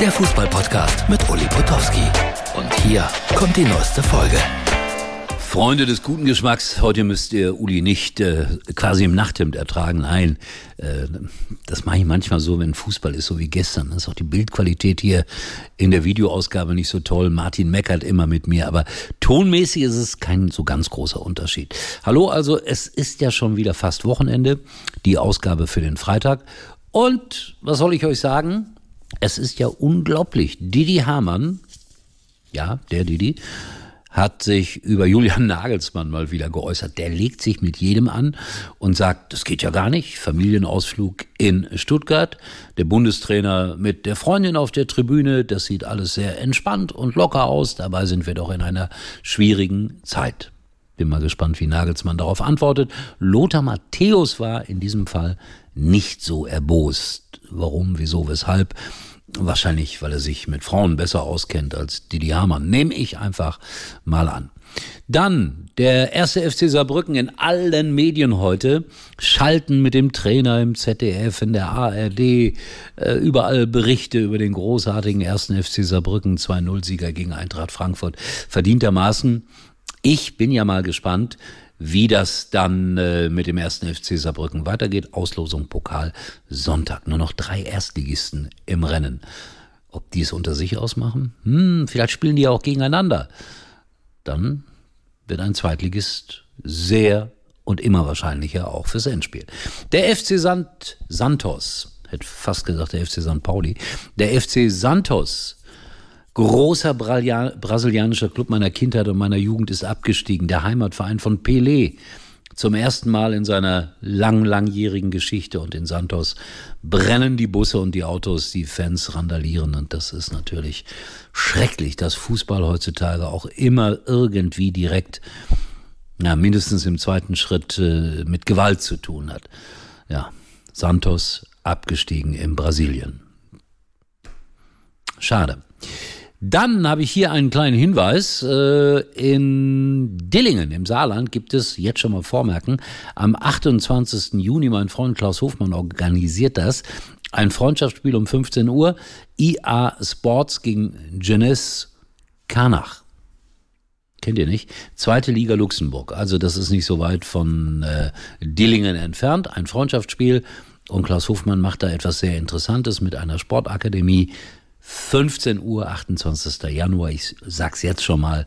der Fußballpodcast mit Uli Potowski. Und hier kommt die neueste Folge. Freunde des guten Geschmacks, heute müsst ihr Uli nicht äh, quasi im Nachthemd ertragen. Nein, äh, das mache ich manchmal so, wenn Fußball ist, so wie gestern. Das ist auch die Bildqualität hier in der Videoausgabe nicht so toll. Martin meckert immer mit mir, aber tonmäßig ist es kein so ganz großer Unterschied. Hallo, also es ist ja schon wieder fast Wochenende, die Ausgabe für den Freitag. Und was soll ich euch sagen? Es ist ja unglaublich. Didi Hamann, ja, der Didi, hat sich über Julian Nagelsmann mal wieder geäußert. Der legt sich mit jedem an und sagt, das geht ja gar nicht. Familienausflug in Stuttgart, der Bundestrainer mit der Freundin auf der Tribüne, das sieht alles sehr entspannt und locker aus. Dabei sind wir doch in einer schwierigen Zeit. Bin mal gespannt, wie Nagelsmann darauf antwortet. Lothar Matthäus war in diesem Fall nicht so erbost. Warum, wieso, weshalb? Wahrscheinlich, weil er sich mit Frauen besser auskennt als Didi Hamann. Nehme ich einfach mal an. Dann der erste FC Saarbrücken in allen Medien heute schalten mit dem Trainer im ZDF, in der ARD, äh, überall Berichte über den großartigen ersten FC Saarbrücken 2-0-Sieger gegen Eintracht Frankfurt. Verdientermaßen. Ich bin ja mal gespannt, wie das dann äh, mit dem ersten FC Saarbrücken weitergeht. Auslosung Pokal Sonntag. Nur noch drei Erstligisten im Rennen. Ob die es unter sich ausmachen? Hm, vielleicht spielen die auch gegeneinander. Dann wird ein Zweitligist sehr und immer wahrscheinlicher auch fürs Endspiel. Der FC Sant Santos, hätte fast gesagt der FC St. Pauli, der FC Santos großer brasilianischer Club meiner Kindheit und meiner Jugend ist abgestiegen. Der Heimatverein von Pelé. Zum ersten Mal in seiner lang, langjährigen Geschichte und in Santos brennen die Busse und die Autos, die Fans randalieren und das ist natürlich schrecklich, dass Fußball heutzutage auch immer irgendwie direkt, ja, mindestens im zweiten Schritt äh, mit Gewalt zu tun hat. Ja, Santos abgestiegen in Brasilien. Schade. Dann habe ich hier einen kleinen Hinweis. Äh, in Dillingen im Saarland gibt es, jetzt schon mal vormerken, am 28. Juni, mein Freund Klaus Hofmann organisiert das, ein Freundschaftsspiel um 15 Uhr, IA Sports gegen Jeunesse Karnach. Kennt ihr nicht? Zweite Liga Luxemburg. Also das ist nicht so weit von äh, Dillingen entfernt. Ein Freundschaftsspiel. Und Klaus Hofmann macht da etwas sehr Interessantes mit einer Sportakademie 15 Uhr, 28. Januar. Ich sag's jetzt schon mal,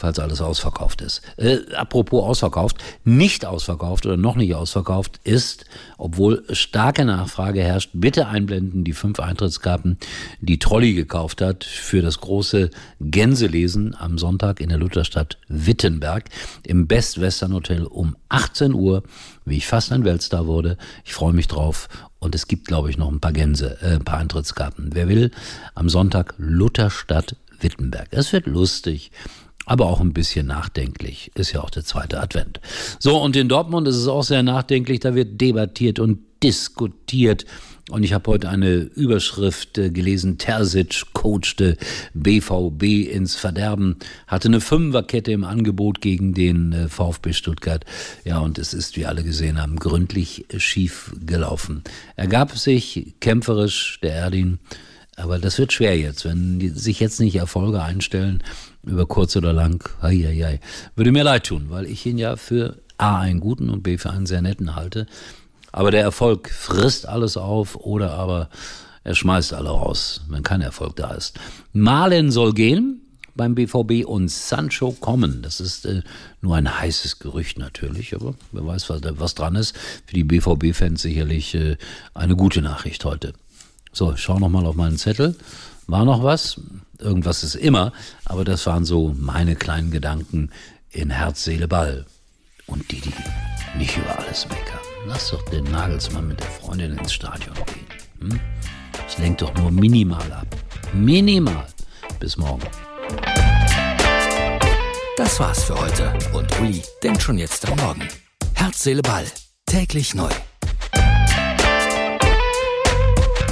falls alles ausverkauft ist. Äh, apropos ausverkauft, nicht ausverkauft oder noch nicht ausverkauft ist, obwohl starke Nachfrage herrscht, bitte einblenden die fünf Eintrittskarten, die Trolli gekauft hat für das große Gänselesen am Sonntag in der Lutherstadt Wittenberg im Best Western Hotel um 18 Uhr, wie ich fast ein Weltstar wurde. Ich freue mich drauf und es gibt, glaube ich, noch ein paar Gänse, äh, ein paar Eintrittskarten. Wer will, am Sonntag Lutherstadt Wittenberg. Es wird lustig aber auch ein bisschen nachdenklich. Ist ja auch der zweite Advent. So, und in Dortmund ist es auch sehr nachdenklich, da wird debattiert und diskutiert. Und ich habe heute eine Überschrift äh, gelesen, Terzic coachte BVB ins Verderben, hatte eine Fünferkette im Angebot gegen den äh, VfB Stuttgart. Ja, und es ist, wie alle gesehen haben, gründlich schief gelaufen. Er gab sich kämpferisch, der Erdin, aber das wird schwer jetzt, wenn sich jetzt nicht Erfolge einstellen, über kurz oder lang. Hei, hei, hei. Würde mir leid tun, weil ich ihn ja für A einen guten und B für einen sehr netten halte. Aber der Erfolg frisst alles auf oder aber er schmeißt alle raus, wenn kein Erfolg da ist. Malen soll gehen beim BVB und Sancho kommen. Das ist äh, nur ein heißes Gerücht natürlich, aber wer weiß, was, was dran ist. Für die BVB-Fans sicherlich äh, eine gute Nachricht heute. So, ich schaue nochmal auf meinen Zettel. War noch was? Irgendwas ist immer, aber das waren so meine kleinen Gedanken in Herz, Seele, Ball. Und die, die nicht über alles meckern. Lass doch den Nagelsmann mit der Freundin ins Stadion gehen. Hm? Das lenkt doch nur minimal ab. Minimal. Bis morgen. Das war's für heute. Und Uli denkt schon jetzt am Morgen. Herz, Seele, Ball. Täglich neu.